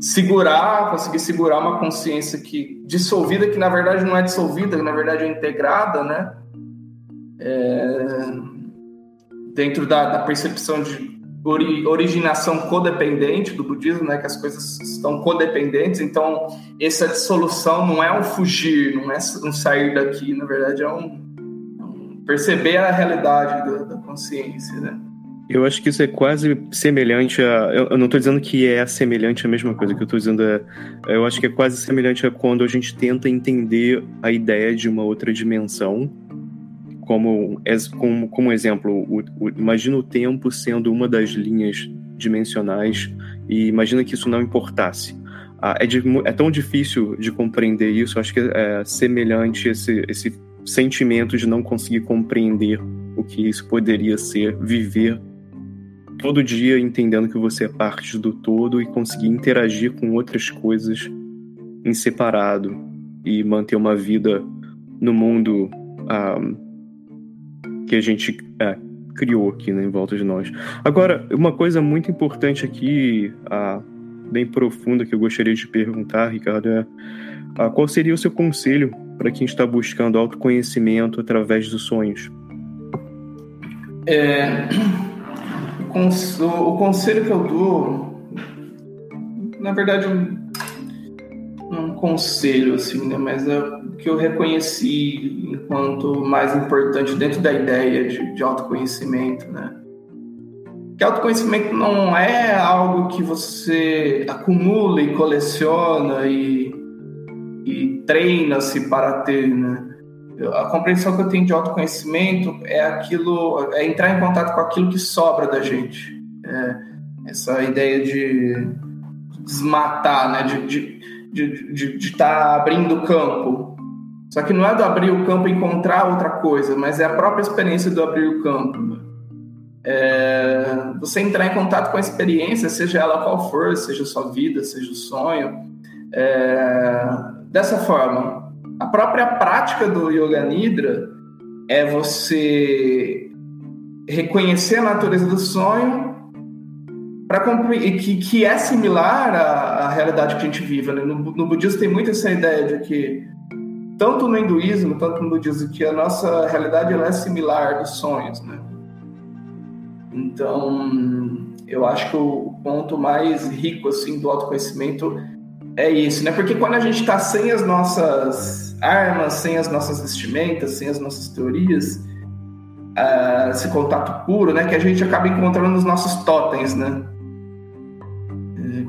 segurar, conseguir segurar uma consciência que dissolvida, que na verdade não é dissolvida, que na verdade é integrada, né? É, dentro da, da, percepção de ori, originação codependente do budismo, né? Que as coisas estão codependentes. Então, essa dissolução não é um fugir, não é um sair daqui, na verdade é um, um perceber a realidade da, da consciência, né? Eu acho que isso é quase semelhante a. Eu, não estou dizendo que é semelhante à mesma coisa, que eu estou dizendo é. Eu acho que é quase semelhante a quando a gente tenta entender a ideia de uma outra dimensão. Como, como, como exemplo, o, o, imagina o tempo sendo uma das linhas dimensionais e imagina que isso não importasse. Ah, é, de, é, tão difícil de compreender isso, acho que é semelhante esse, esse sentimento de não conseguir compreender o que isso poderia ser, viver todo dia entendendo que você é parte do todo e conseguir interagir com outras coisas em separado e manter uma vida no mundo um, que a gente é, criou aqui né, em volta de nós. Agora, uma coisa muito importante aqui, uh, bem profunda, que eu gostaria de perguntar, Ricardo, é uh, qual seria o seu conselho para quem está buscando autoconhecimento através dos sonhos? É o conselho que eu dou, na verdade, um, conselho, assim, né? Mas é o que eu reconheci enquanto mais importante dentro da ideia de, de autoconhecimento, né? Que autoconhecimento não é algo que você acumula e coleciona e, e treina-se para ter, né? a compreensão que eu tenho de autoconhecimento é aquilo, é entrar em contato com aquilo que sobra da gente. É essa ideia de desmatar, né? De de, de, de, tá abrindo campo. Só que não é do abrir o campo e encontrar outra coisa, mas é a própria experiência do abrir o campo. É, você entrar em contato com a experiência, seja ela qual for, seja sua vida, seja o sonho, é, dessa forma, a própria prática do Yoga Nidra é você reconhecer a natureza do sonho para que, que é similar à, à, realidade que a gente vive. Né? No, no budismo tem muito essa ideia de que tanto no hinduísmo, tanto no budismo, que a nossa realidade ela é similar dos sonhos, né? Então, eu acho que o ponto mais rico assim do autoconhecimento é isso, né? Porque quando a gente está sem as nossas armas, sem as nossas vestimentas, sem as nossas teorias, uh, esse contato puro, né? Que a gente acaba encontrando nos nossos totens, né?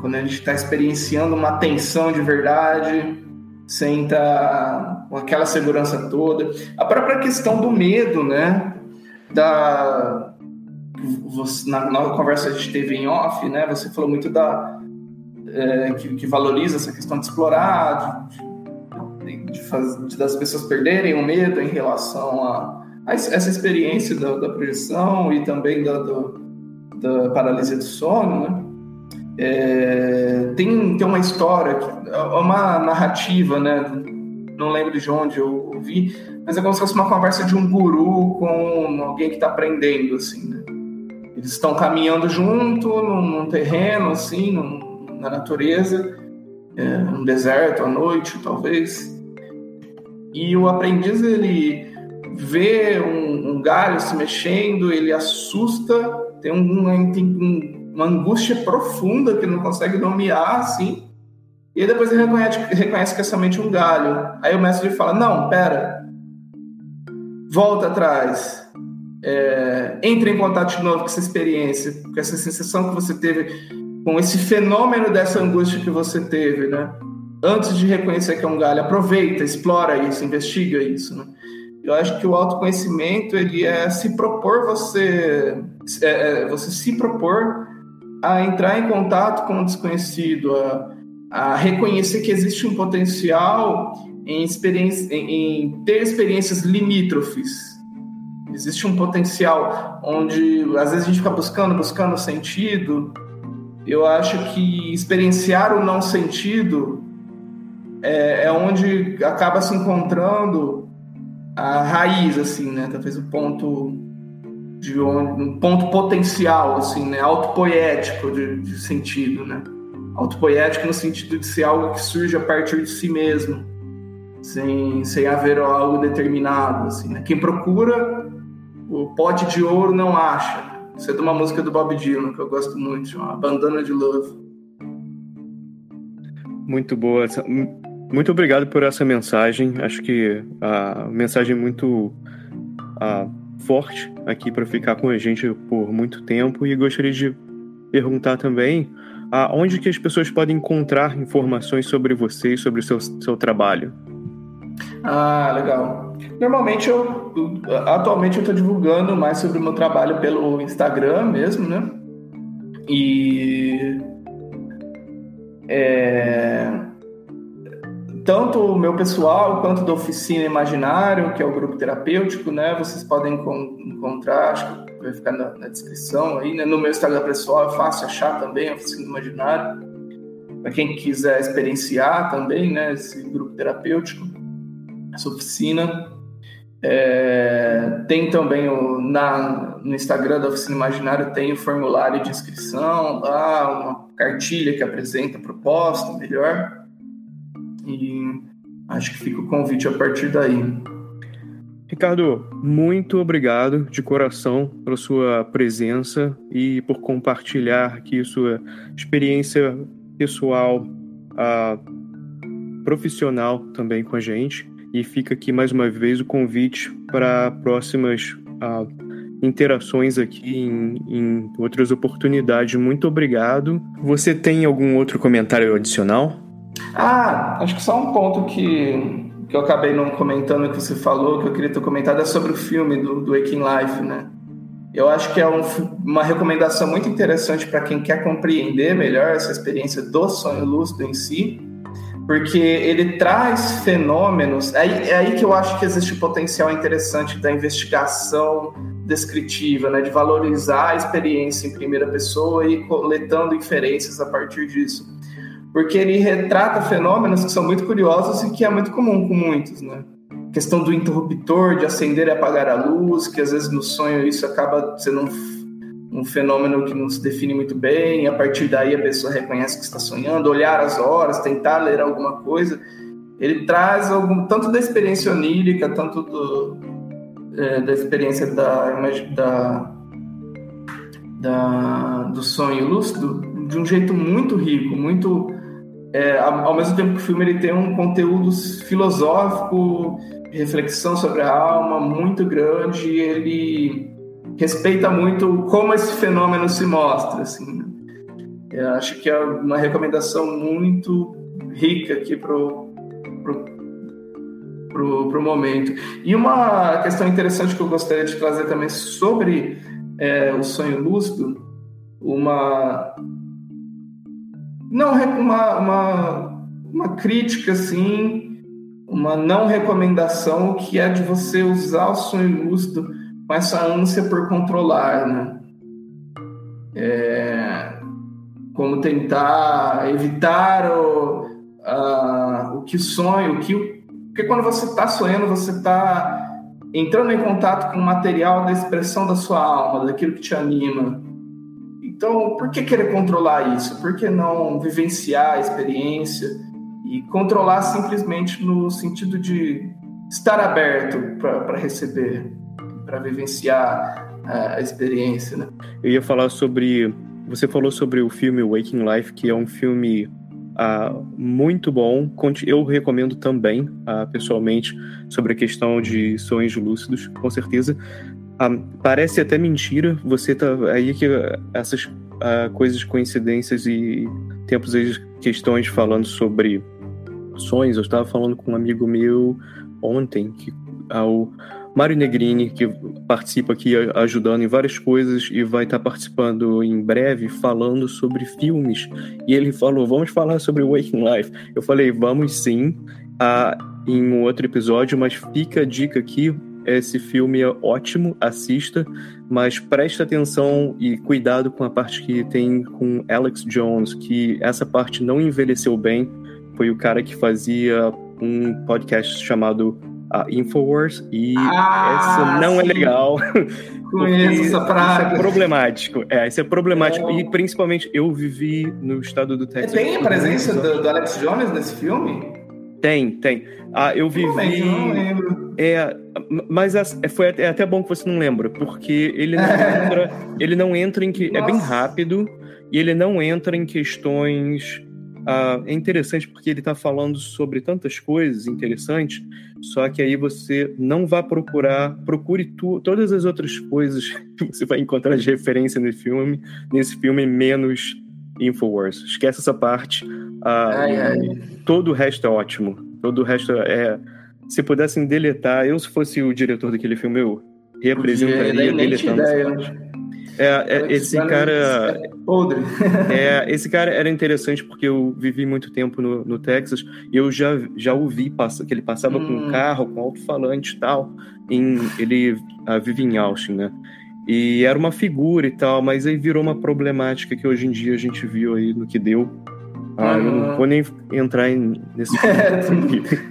Quando a gente está experienciando uma tensão de verdade, sem estar tá com aquela segurança toda. A própria questão do medo, né? Da, na, na conversa que a gente teve em off, né? Você falou muito da é, que, que, valoriza essa questão de explorar, de, de, de, das pessoas perderem o medo em relação a, a essa experiência da, da, projeção e também da, do, da paralisia do sono, né? É, tem, tem uma história, é uma narrativa, né? Não lembro de onde eu ouvi, mas é como se fosse uma conversa de um guru com alguém que está aprendendo, assim, né? Eles estão caminhando junto num, num terreno, assim, num, na natureza, é, no deserto, à noite, talvez. E o aprendiz ele vê um, um galho se mexendo, ele assusta, tem, um, tem uma angústia profunda que não consegue nomear, assim. E depois ele reconhece, reconhece que é somente um galho. Aí o mestre lhe fala: Não, pera, volta atrás. É, entre em contato de novo com essa experiência, com essa sensação que você teve com esse fenômeno dessa angústia que você teve, né? Antes de reconhecer que é um galho, aproveita, explora isso, investiga isso, né? Eu acho que o autoconhecimento ele é se propor você, é, é você se propor a entrar em contato com o desconhecido, a, a reconhecer que existe um potencial em, experiência, em, em ter experiências limítrofes. Existe um potencial onde às vezes a gente fica buscando, buscando sentido. Eu acho que experienciar o não sentido é, é onde acaba se encontrando a raiz, assim, né? Talvez o ponto de onde, um ponto potencial, assim, né? Autopoético de, de sentido, né? Autopoético no sentido de ser algo que surge a partir de si mesmo, sem, sem haver algo determinado, assim, né? Quem procura o pote de ouro não acha. Isso é de uma música do Bob Dylan que eu gosto muito, chama Bandana de Love. Muito boa. Muito obrigado por essa mensagem. Acho que a mensagem é muito forte aqui para ficar com a gente por muito tempo e gostaria de perguntar também aonde que as pessoas podem encontrar informações sobre você e sobre o seu, seu trabalho. Ah, legal. Normalmente eu atualmente eu estou divulgando mais sobre o meu trabalho pelo Instagram mesmo, né? E é, tanto o meu pessoal quanto da Oficina Imaginário, que é o grupo terapêutico, né? Vocês podem encontrar, acho que vai ficar na, na descrição aí, né? No meu Instagram pessoal é fácil achar também a Oficina Imaginário. Para quem quiser experienciar também, né? Esse grupo terapêutico, essa oficina. É, tem também o, na, no Instagram da Oficina Imaginário tem o formulário de inscrição lá, uma cartilha que apresenta a proposta melhor. E acho que fica o convite a partir daí. Ricardo, muito obrigado de coração pela sua presença e por compartilhar aqui sua experiência pessoal, uh, profissional também com a gente. E fica aqui mais uma vez o convite para próximas uh, interações aqui em, em outras oportunidades. Muito obrigado. Você tem algum outro comentário adicional? Ah, acho que só um ponto que, que eu acabei não comentando que você falou, que eu queria ter comentado, é sobre o filme do, do Waking Life, né? Eu acho que é um, uma recomendação muito interessante para quem quer compreender melhor essa experiência do sonho lúcido em si, porque ele traz fenômenos. É, é aí que eu acho que existe o potencial interessante da investigação descritiva, né, de valorizar a experiência em primeira pessoa e coletando inferências a partir disso porque ele retrata fenômenos que são muito curiosos e que é muito comum com muitos, né? A questão do interruptor, de acender e apagar a luz, que às vezes no sonho isso acaba sendo um, um fenômeno que não se define muito bem, e a partir daí a pessoa reconhece que está sonhando, olhar as horas, tentar ler alguma coisa. Ele traz algum, tanto da experiência onírica, tanto do, é, da experiência da, da, da, do sonho lúcido de um jeito muito rico, muito é, ao mesmo tempo que o filme ele tem um conteúdo filosófico, reflexão sobre a alma muito grande, ele respeita muito como esse fenômeno se mostra, assim. Né? Eu acho que é uma recomendação muito rica aqui pro, pro, pro, pro momento. E uma questão interessante que eu gostaria de trazer também sobre é, o sonho lúcido, uma não, uma, uma, uma crítica, assim, uma não recomendação que é de você usar o sonho lúcido com essa ânsia por controlar, né? É, como tentar evitar o, a, o que sonho, o que porque quando você está sonhando, você está entrando em contato com o material da expressão da sua alma, daquilo que te anima. Então, por que querer controlar isso? Por que não vivenciar a experiência e controlar simplesmente no sentido de estar aberto para receber, para vivenciar a experiência, né? Eu ia falar sobre. Você falou sobre o filme Waking Life, que é um filme uh, muito bom. Eu recomendo também, uh, pessoalmente, sobre a questão de sonhos lúcidos, com certeza. Ah, parece até mentira, você tá aí que essas ah, coisas, coincidências e tempos aí questões falando sobre sonhos. Eu estava falando com um amigo meu ontem que ao Mário Negrini, que participa aqui ajudando em várias coisas e vai estar participando em breve falando sobre filmes. E ele falou: vamos falar sobre Waking Life. Eu falei: vamos sim, ah, em um outro episódio, mas fica a dica aqui. Esse filme é ótimo, assista, mas preste atenção e cuidado com a parte que tem com Alex Jones, que essa parte não envelheceu bem. Foi o cara que fazia um podcast chamado a Infowars e ah, essa não é sim. é legal. [laughs] Conheço essa praga. Isso é problemático. É, isso é problemático. É. E principalmente eu vivi no estado do Texas. Tem a presença do, do, Alex Jones nesse filme? Tem, tem. Ah, eu vivi. Realmente, eu não lembro. É, mas é, foi até, é até bom que você não lembra, porque ele não entra. [laughs] Ele não entra em que. Nossa. É bem rápido e ele não entra em questões Uh, é interessante porque ele está falando sobre tantas coisas interessantes, só que aí você não vai procurar, procure tu, todas as outras coisas [laughs] que você vai encontrar de referência nesse filme, nesse filme menos Infowars. Esquece essa parte. Uh, ai, ai. Todo o resto é ótimo. Todo o resto é. Se pudessem deletar, eu se fosse o diretor daquele filme, eu representaria deletando essa parte. É, é esse cara. Podre. [laughs] é, esse cara era interessante porque eu vivi muito tempo no, no Texas e eu já, já ouvi passa, que ele passava hum. com um carro, com alto-falante e tal. Em, ele uh, vive em Austin, né? E era uma figura e tal, mas aí virou uma problemática que hoje em dia a gente viu aí no que deu. Ah, eu não vou nem entrar em, nesse. [laughs] É,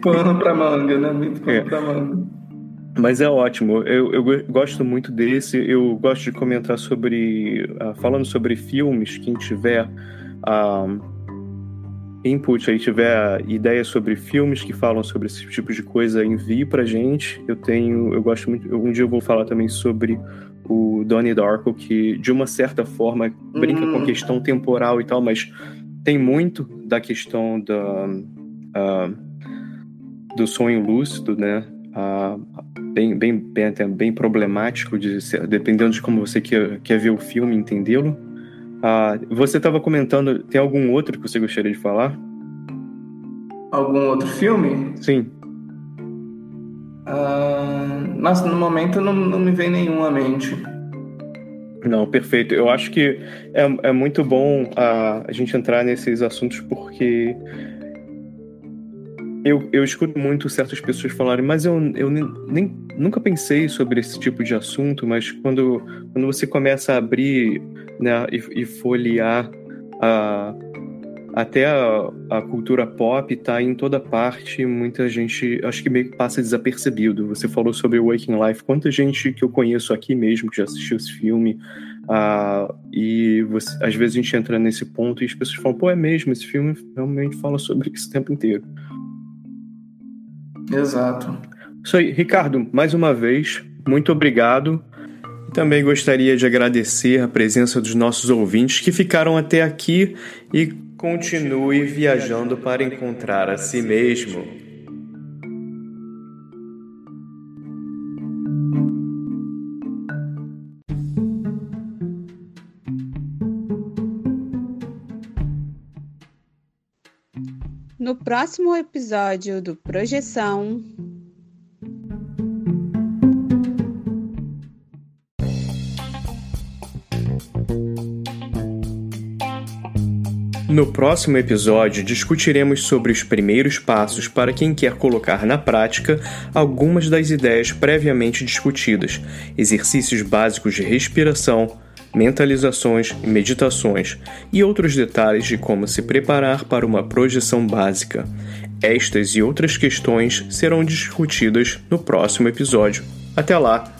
pano pra manga, né? Muito pano é. pra manga. Mas é ótimo, eu, eu gosto muito desse. Eu gosto de comentar sobre. Uh, falando sobre filmes, quem tiver uh, input aí, tiver ideia sobre filmes que falam sobre esse tipo de coisa, envie pra gente. Eu tenho. Eu gosto muito. Um dia eu vou falar também sobre o Donnie Darko, que de uma certa forma brinca hum. com a hum. questão temporal e tal, mas tem muito da questão da. Uh, do sonho lúcido, né? Uh, bem, bem, bem, bem problemático, de ser, dependendo de como você quer, quer ver o filme, entendê-lo. Uh, você estava comentando, tem algum outro que você gostaria de falar? Algum outro filme? Sim. Uh, nossa, no momento não, não me vem nenhum à mente. Não, perfeito. Eu acho que é, é muito bom uh, a gente entrar nesses assuntos porque eu, eu escuto muito certas pessoas falarem, mas eu, eu nem, nunca pensei sobre esse tipo de assunto, mas quando, quando você começa a abrir né, e, e folhear a, até a, a cultura pop está em toda parte, muita gente acho que meio que passa desapercebido. Você falou sobre o Waking Life, quanta gente que eu conheço aqui mesmo que já assistiu esse filme, uh, e você, às vezes a gente entra nesse ponto e as pessoas falam, pô, é mesmo, esse filme realmente fala sobre isso o tempo inteiro. Exato. Isso aí, Ricardo, mais uma vez, muito obrigado. Também gostaria de agradecer a presença dos nossos ouvintes que ficaram até aqui e continue viajando para encontrar a si mesmo. No próximo episódio do Projeção. No próximo episódio, discutiremos sobre os primeiros passos para quem quer colocar na prática algumas das ideias previamente discutidas, exercícios básicos de respiração mentalizações e meditações e outros detalhes de como se preparar para uma projeção básica. Estas e outras questões serão discutidas no próximo episódio. Até lá!